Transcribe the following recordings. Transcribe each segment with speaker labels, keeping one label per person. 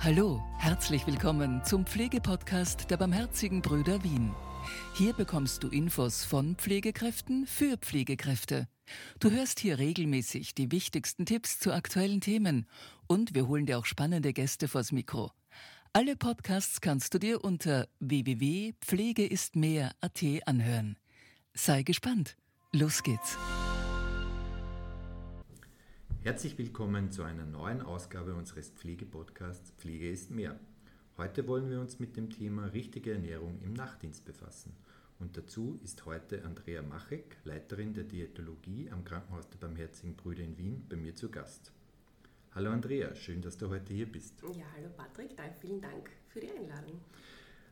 Speaker 1: Hallo, herzlich willkommen zum Pflegepodcast der Barmherzigen Brüder Wien. Hier bekommst du Infos von Pflegekräften für Pflegekräfte. Du hörst hier regelmäßig die wichtigsten Tipps zu aktuellen Themen und wir holen dir auch spannende Gäste vors Mikro. Alle Podcasts kannst du dir unter www.pflegeistmehr.at anhören. Sei gespannt. Los geht's.
Speaker 2: Herzlich willkommen zu einer neuen Ausgabe unseres Pflegepodcasts Pflege ist mehr. Heute wollen wir uns mit dem Thema richtige Ernährung im Nachtdienst befassen. Und dazu ist heute Andrea Machek, Leiterin der Diätologie am Krankenhaus der Barmherzigen Brüder in Wien, bei mir zu Gast. Hallo Andrea, schön, dass du heute hier bist.
Speaker 3: Ja, hallo Patrick, vielen Dank für die Einladung.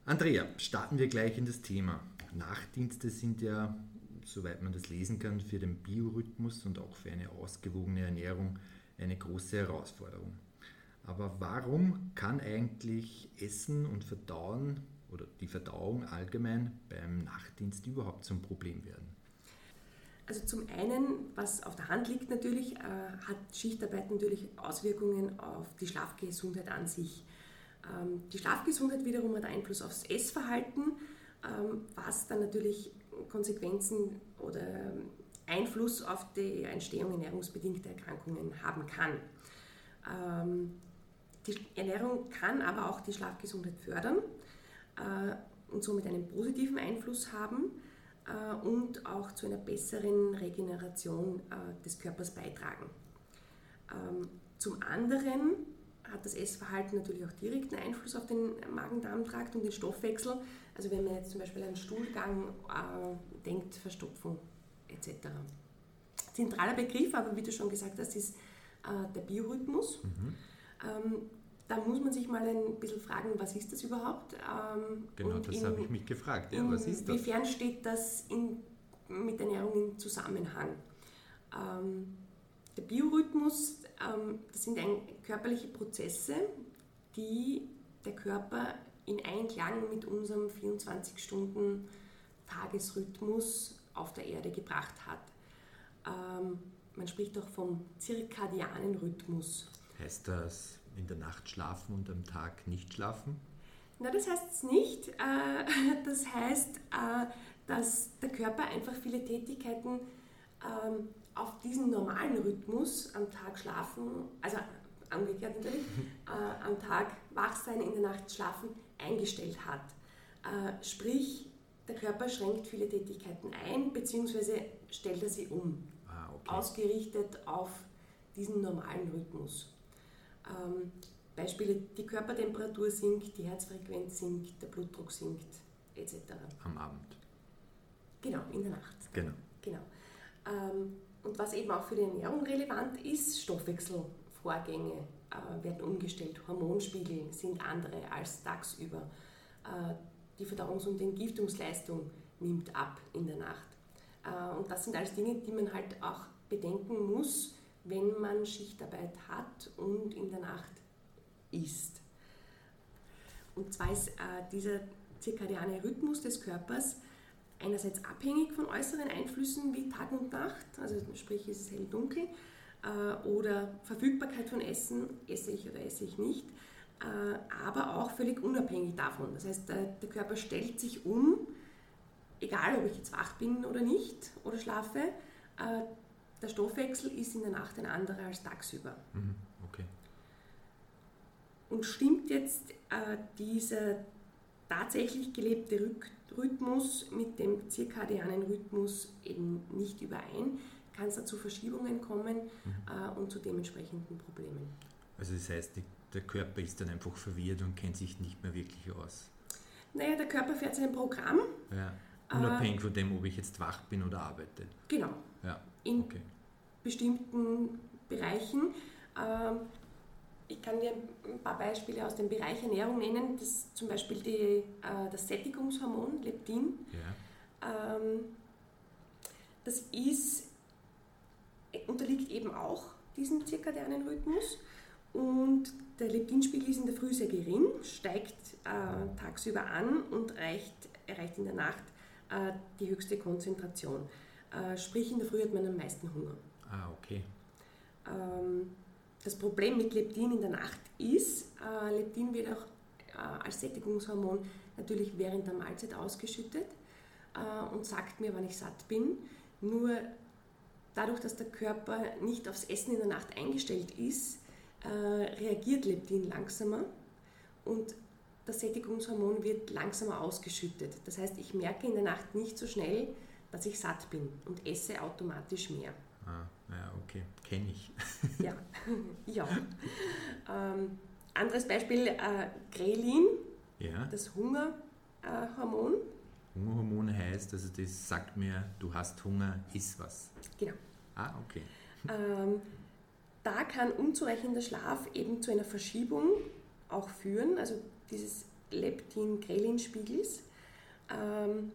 Speaker 2: Andrea, starten wir gleich in das Thema. Nachtdienste sind ja soweit man das lesen kann, für den Biorhythmus und auch für eine ausgewogene Ernährung eine große Herausforderung. Aber warum kann eigentlich Essen und Verdauen oder die Verdauung allgemein beim Nachtdienst überhaupt zum Problem werden?
Speaker 3: Also zum einen, was auf der Hand liegt natürlich, äh, hat Schichtarbeit natürlich Auswirkungen auf die Schlafgesundheit an sich. Ähm, die Schlafgesundheit wiederum hat Einfluss aufs Essverhalten, ähm, was dann natürlich Konsequenzen oder Einfluss auf die Entstehung ernährungsbedingter Erkrankungen haben kann. Ähm, die Ernährung kann aber auch die Schlafgesundheit fördern äh, und somit einen positiven Einfluss haben äh, und auch zu einer besseren Regeneration äh, des Körpers beitragen. Ähm, zum anderen hat das Essverhalten natürlich auch direkten Einfluss auf den Magen-Darm-Trakt und den Stoffwechsel. Also wenn man jetzt zum Beispiel an Stuhlgang äh, denkt, Verstopfung etc. Zentraler Begriff, aber wie du schon gesagt hast, ist äh, der Biorhythmus. Mhm. Ähm, da muss man sich mal ein bisschen fragen, was ist das überhaupt?
Speaker 2: Ähm, genau, das habe ich mich gefragt. Ja, was ist
Speaker 3: das? Inwiefern steht das in, mit Ernährung in Zusammenhang? Ähm, der Biorhythmus, ähm, das sind körperliche Prozesse, die der Körper in Einklang mit unserem 24-Stunden-Tagesrhythmus auf der Erde gebracht hat. Ähm, man spricht auch vom zirkadianen Rhythmus.
Speaker 2: Heißt das in der Nacht schlafen und am Tag nicht schlafen?
Speaker 3: Na, das heißt es nicht. Äh, das heißt, äh, dass der Körper einfach viele Tätigkeiten ähm, auf diesen normalen Rhythmus am Tag schlafen, also umgekehrt natürlich, äh, am Tag wach sein, in der Nacht schlafen, eingestellt hat. Äh, sprich, der Körper schränkt viele Tätigkeiten ein, beziehungsweise stellt er sie um. Ah, okay. Ausgerichtet auf diesen normalen Rhythmus. Ähm, Beispiele, die Körpertemperatur sinkt, die Herzfrequenz sinkt, der Blutdruck sinkt, etc.
Speaker 2: Am Abend.
Speaker 3: Genau, in der Nacht.
Speaker 2: Genau.
Speaker 3: genau. Was eben auch für die Ernährung relevant ist, Stoffwechselvorgänge äh, werden umgestellt, Hormonspiegel sind andere als tagsüber. Äh, die Verdauungs- und Entgiftungsleistung nimmt ab in der Nacht. Äh, und das sind alles Dinge, die man halt auch bedenken muss, wenn man Schichtarbeit hat und in der Nacht isst. Und zwar ist dieser zirkadiane Rhythmus des Körpers einerseits abhängig von äußeren Einflüssen wie Tag und Nacht, also sprich ist es hell-dunkel, äh, oder Verfügbarkeit von Essen, esse ich oder esse ich nicht, äh, aber auch völlig unabhängig davon. Das heißt, der, der Körper stellt sich um, egal ob ich jetzt wach bin oder nicht oder schlafe, äh, der Stoffwechsel ist in der Nacht ein anderer als tagsüber.
Speaker 2: Mhm, okay.
Speaker 3: Und stimmt jetzt äh, dieser tatsächlich gelebte Rhythmus mit dem zirkadianen Rhythmus eben nicht überein, kann es da zu Verschiebungen kommen mhm. äh, und zu dementsprechenden Problemen.
Speaker 2: Also das heißt, der Körper ist dann einfach verwirrt und kennt sich nicht mehr wirklich aus.
Speaker 3: Naja, der Körper fährt sein Programm.
Speaker 2: Ja. Unabhängig äh, von dem, ob ich jetzt wach bin oder arbeite.
Speaker 3: Genau.
Speaker 2: Ja.
Speaker 3: In okay. bestimmten Bereichen. Äh, ich kann dir ein paar Beispiele aus dem Bereich Ernährung nennen. Das zum Beispiel die, äh, das Sättigungshormon Leptin. Ja. Ähm, das ist, unterliegt eben auch diesem zirkadianen Rhythmus. Und der Leptinspiegel ist in der Früh sehr gering, steigt äh, tagsüber an und reicht, erreicht in der Nacht äh, die höchste Konzentration. Äh, sprich, in der Früh hat man am meisten Hunger.
Speaker 2: Ah, okay.
Speaker 3: Ähm, das Problem mit Leptin in der Nacht ist, äh, Leptin wird auch äh, als Sättigungshormon natürlich während der Mahlzeit ausgeschüttet äh, und sagt mir, wann ich satt bin. Nur dadurch, dass der Körper nicht aufs Essen in der Nacht eingestellt ist, äh, reagiert Leptin langsamer und das Sättigungshormon wird langsamer ausgeschüttet. Das heißt, ich merke in der Nacht nicht so schnell, dass ich satt bin und esse automatisch mehr.
Speaker 2: Ah, ja, okay, kenne ich.
Speaker 3: ja, ja. Ähm, anderes Beispiel, äh, Grelin,
Speaker 2: ja.
Speaker 3: das Hungerhormon.
Speaker 2: Äh, Hungerhormon heißt, also das sagt mir, du hast Hunger, iss was.
Speaker 3: Genau.
Speaker 2: Ah, okay.
Speaker 3: Ähm, da kann unzureichender Schlaf eben zu einer Verschiebung auch führen, also dieses Leptin-Grelin-Spiegels. Ähm,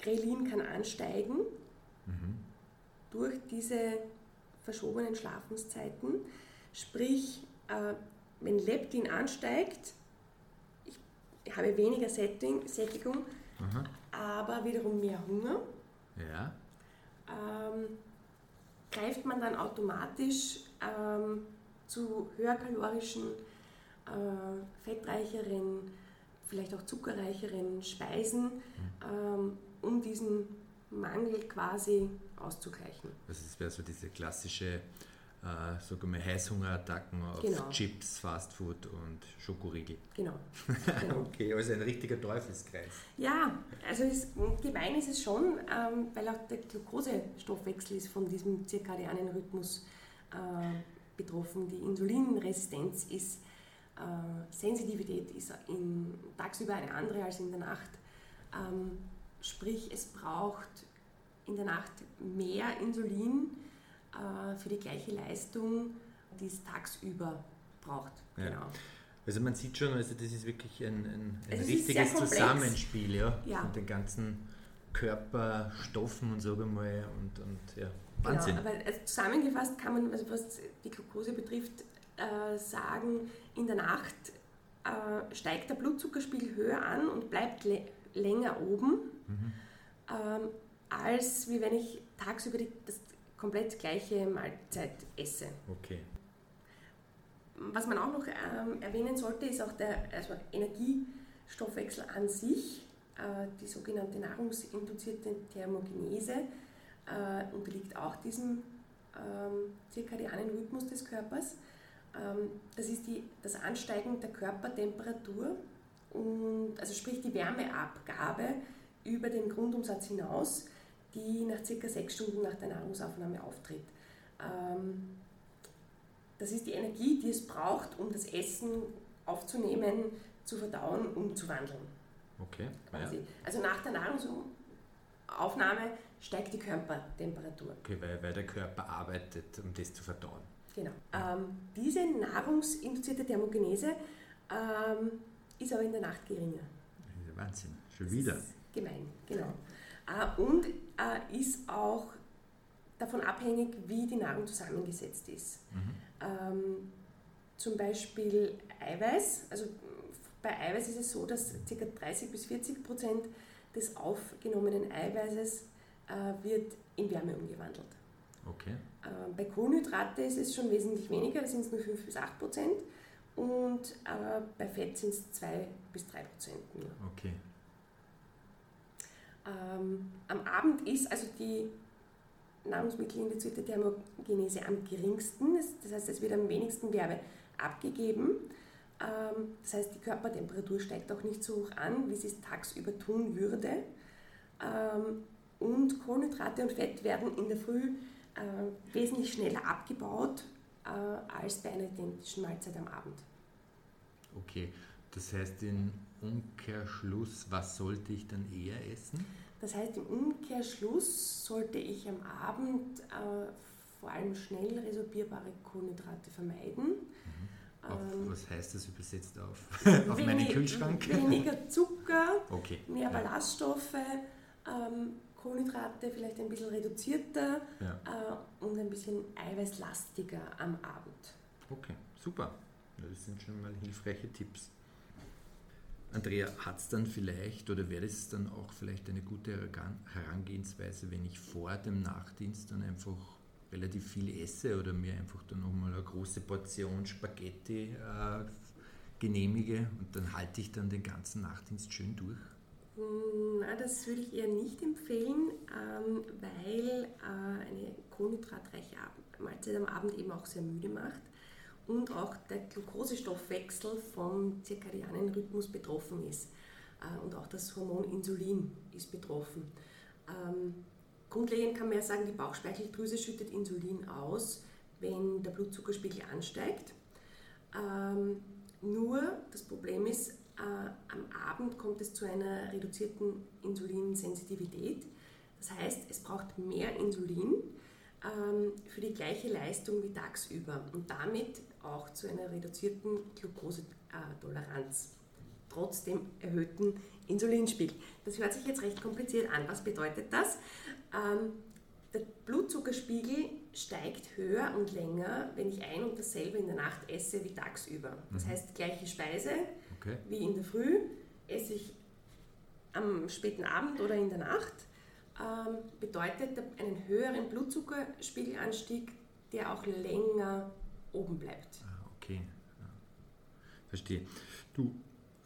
Speaker 3: Grelin kann ansteigen mhm. Durch diese verschobenen Schlafenszeiten. Sprich, äh, wenn Leptin ansteigt, ich habe weniger Sättigung, Aha. aber wiederum mehr Hunger.
Speaker 2: Ja.
Speaker 3: Ähm, greift man dann automatisch ähm, zu höherkalorischen, äh, fettreicheren, vielleicht auch zuckerreicheren Speisen, mhm. ähm, um diesen Mangel quasi auszugleichen.
Speaker 2: Also das wäre so diese klassische äh, sagen wir, Heißhungerattacken auf genau. Chips, Fastfood und Schokoriegel.
Speaker 3: Genau.
Speaker 2: genau. okay, also ein richtiger Teufelskreis.
Speaker 3: Ja, also ist, gemein ist es schon, ähm, weil auch der Glukosestoffwechsel ist von diesem zirkadianen Rhythmus äh, betroffen. Die Insulinresistenz ist, äh, Sensitivität ist in, tagsüber eine andere als in der Nacht. Ähm, sprich, es braucht in der Nacht mehr Insulin, äh, für die gleiche Leistung, die es tagsüber braucht.
Speaker 2: Ja. Genau. Also man sieht schon, also das ist wirklich ein, ein, ein richtiges Zusammenspiel ja, ja. von den ganzen Körperstoffen und so einmal und, und ja,
Speaker 3: genau, Wahnsinn. Genau, aber also zusammengefasst kann man, also was die Glucose betrifft, äh, sagen, in der Nacht äh, steigt der Blutzuckerspiegel höher an und bleibt länger oben, mhm. ähm, als wie wenn ich tagsüber die, das komplett gleiche Mahlzeit esse.
Speaker 2: Okay.
Speaker 3: Was man auch noch ähm, erwähnen sollte, ist auch der also Energiestoffwechsel an sich. Äh, die sogenannte nahrungsinduzierte Thermogenese äh, unterliegt auch diesem ähm, zirkadianen Rhythmus des Körpers. Ähm, das ist die, das Ansteigen der Körpertemperatur und also sprich die Wärmeabgabe über den Grundumsatz hinaus die nach circa sechs Stunden nach der Nahrungsaufnahme auftritt. Ähm, das ist die Energie, die es braucht, um das Essen aufzunehmen, zu verdauen, umzuwandeln.
Speaker 2: Okay.
Speaker 3: Ja. Also nach der Nahrungsaufnahme steigt die Körpertemperatur.
Speaker 2: Okay, weil, weil der Körper arbeitet, um das zu verdauen.
Speaker 3: Genau. Ähm, diese nahrungsinduzierte Thermogenese ähm, ist aber in der Nacht geringer.
Speaker 2: Wahnsinn, schon wieder.
Speaker 3: Gemein, genau. Äh, und äh, ist auch davon abhängig, wie die Nahrung zusammengesetzt ist. Mhm. Ähm, zum Beispiel Eiweiß, also bei Eiweiß ist es so, dass ca. 30 bis 40 Prozent des aufgenommenen Eiweißes äh, wird in Wärme umgewandelt.
Speaker 2: Okay.
Speaker 3: Äh, bei Kohlenhydrate ist es schon wesentlich weniger, da sind es nur 5 bis 8 Prozent und äh, bei Fett sind es 2 bis 3 Prozent nur.
Speaker 2: Okay.
Speaker 3: Ähm, am Abend ist also die nahrungsmittelinduzierte Thermogenese am geringsten, das heißt, es wird am wenigsten Wärme abgegeben. Ähm, das heißt, die Körpertemperatur steigt auch nicht so hoch an, wie sie es tagsüber tun würde. Ähm, und Kohlenhydrate und Fett werden in der Früh äh, wesentlich schneller abgebaut äh, als bei einer identischen Mahlzeit am Abend.
Speaker 2: Okay, das heißt in Umkehrschluss, was sollte ich dann eher essen?
Speaker 3: Das heißt, im Umkehrschluss sollte ich am Abend äh, vor allem schnell resorbierbare Kohlenhydrate vermeiden.
Speaker 2: Mhm. Auf, ähm, was heißt das übersetzt auf, auf wenig, meinen Kühlschrank?
Speaker 3: Weniger Zucker,
Speaker 2: okay.
Speaker 3: mehr Ballaststoffe, ähm, Kohlenhydrate vielleicht ein bisschen reduzierter ja. äh, und ein bisschen eiweißlastiger am Abend.
Speaker 2: Okay, super. Das sind schon mal hilfreiche Tipps. Andrea, hat es dann vielleicht oder wäre es dann auch vielleicht eine gute Herangehensweise, wenn ich vor dem Nachtdienst dann einfach relativ viel esse oder mir einfach dann nochmal eine große Portion Spaghetti äh, genehmige und dann halte ich dann den ganzen Nachtdienst schön durch?
Speaker 3: Hm, na, das würde ich eher nicht empfehlen, ähm, weil äh, eine kohlenhydratreiche Mahlzeit am Abend eben auch sehr müde macht und auch der Glukosestoffwechsel vom zirkadianen Rhythmus betroffen ist. Äh, und auch das Hormon Insulin ist betroffen. Ähm, grundlegend kann man ja sagen, die Bauchspeicheldrüse schüttet Insulin aus, wenn der Blutzuckerspiegel ansteigt. Ähm, nur das Problem ist, äh, am Abend kommt es zu einer reduzierten Insulinsensitivität. Das heißt, es braucht mehr Insulin ähm, für die gleiche Leistung wie tagsüber und damit auch zu einer reduzierten Glukosetoleranz, trotz dem erhöhten Insulinspiegel. Das hört sich jetzt recht kompliziert an. Was bedeutet das? Ähm, der Blutzuckerspiegel steigt höher und länger, wenn ich ein und dasselbe in der Nacht esse wie tagsüber. Das mhm. heißt, gleiche Speise okay. wie in der Früh esse ich am späten Abend oder in der Nacht. Ähm, bedeutet einen höheren Blutzuckerspiegelanstieg, der auch länger oben bleibt.
Speaker 2: Ah, okay, ja. verstehe. Du,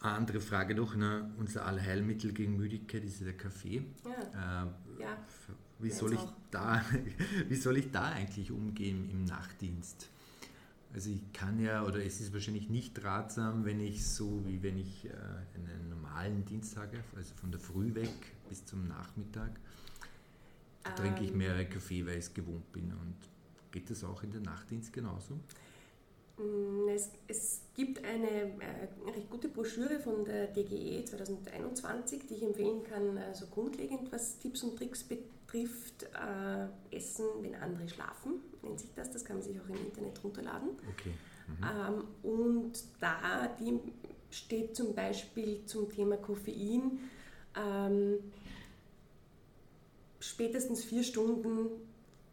Speaker 2: eine andere Frage noch, ne? unser Allheilmittel gegen Müdigkeit ist der Kaffee. Ja. Äh, ja. Wie soll, ich da, wie soll ich da eigentlich umgehen im Nachtdienst? Also ich kann ja, oder es ist wahrscheinlich nicht ratsam, wenn ich so, wie wenn ich äh, einen normalen Dienst habe, also von der Früh weg bis zum Nachmittag, da ähm, trinke ich ähm. mehrere Kaffee, weil ich es gewohnt bin. Und geht das auch in den Nachtdienst genauso?
Speaker 3: Mm, es, es, gibt eine äh, recht gute Broschüre von der DGE 2021, die ich empfehlen kann, also grundlegend, was Tipps und Tricks betrifft. Äh, Essen, wenn andere schlafen, nennt sich das. Das kann man sich auch im Internet runterladen.
Speaker 2: Okay.
Speaker 3: Mhm. Ähm, und da die steht zum Beispiel zum Thema Koffein ähm, spätestens vier Stunden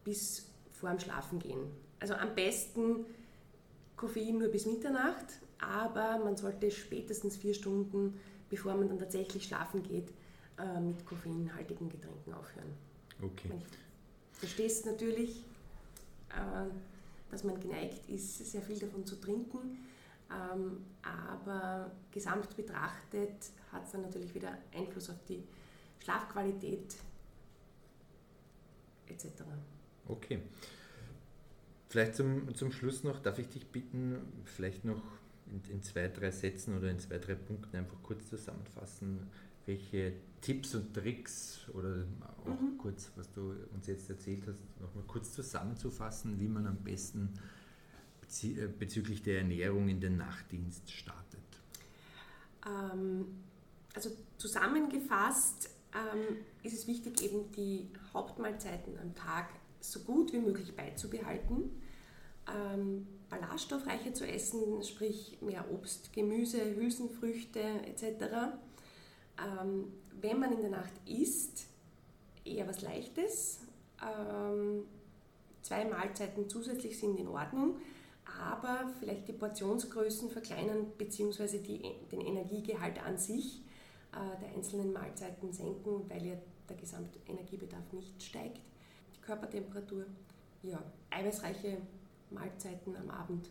Speaker 3: bis vor dem Schlafengehen. Also am besten Koffein nur bis Mitternacht, aber man sollte spätestens vier Stunden, bevor man dann tatsächlich schlafen geht, äh, mit koffeinhaltigen Getränken aufhören.
Speaker 2: Okay.
Speaker 3: Ich verstehe es natürlich, äh, dass man geneigt ist, sehr viel davon zu trinken, ähm, aber gesamt betrachtet hat es dann natürlich wieder Einfluss auf die Schlafqualität etc.
Speaker 2: Okay. Vielleicht zum, zum Schluss noch, darf ich dich bitten, vielleicht noch in, in, zwei, drei Sätzen oder in zwei, drei Punkten einfach kurz zusammenfassen, welche Tipps und Tricks oder auch mhm. kurz, was du uns jetzt erzählt hast, nochmal kurz zusammenzufassen, wie man am besten äh, bezüglich der Ernährung in den Nachtdienst startet?
Speaker 3: Ähm, also zusammengefasst ähm, ist es wichtig, eben die Hauptmahlzeiten am Tag so gut wie möglich beizubehalten, ähm, ballaststoffreicher zu essen, sprich mehr Obst, Gemüse, Hülsenfrüchte etc. Ähm, wenn man in der Nacht isst, eher was Leichtes. Ähm, zwei Mahlzeiten zusätzlich sind in Ordnung, aber vielleicht die Portionsgrößen verkleinern bzw. den Energiegehalt an sich äh, der einzelnen Mahlzeiten senken, weil ja der Gesamtenergiebedarf nicht steigt Körpertemperatur. Ja, eiweißreiche Mahlzeiten am Abend.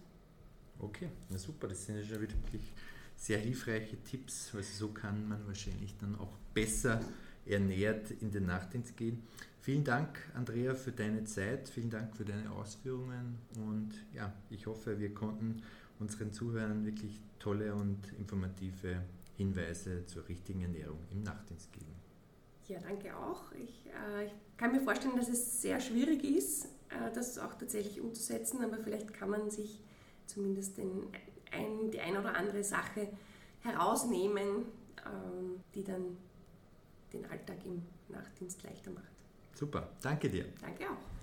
Speaker 2: Okay, na super, das sind ja schon wirklich sehr hilfreiche Tipps. Also so kann man wahrscheinlich dann auch besser ernährt in den Nachtdienst gehen. Vielen Dank, Andrea, für deine Zeit. Vielen Dank für deine Ausführungen. Und ja, ich hoffe, wir konnten unseren Zuhörern wirklich tolle und informative Hinweise zur richtigen Ernährung im Nachtdienst geben.
Speaker 3: Ja, danke auch. Ich, äh, ich kann mir vorstellen, dass es sehr schwierig ist, äh, das auch tatsächlich umzusetzen, aber vielleicht kann man sich zumindest den, ein, die eine oder andere Sache herausnehmen, ähm, die dann den Alltag im Nachtdienst leichter macht.
Speaker 2: Super, danke dir.
Speaker 3: Danke auch.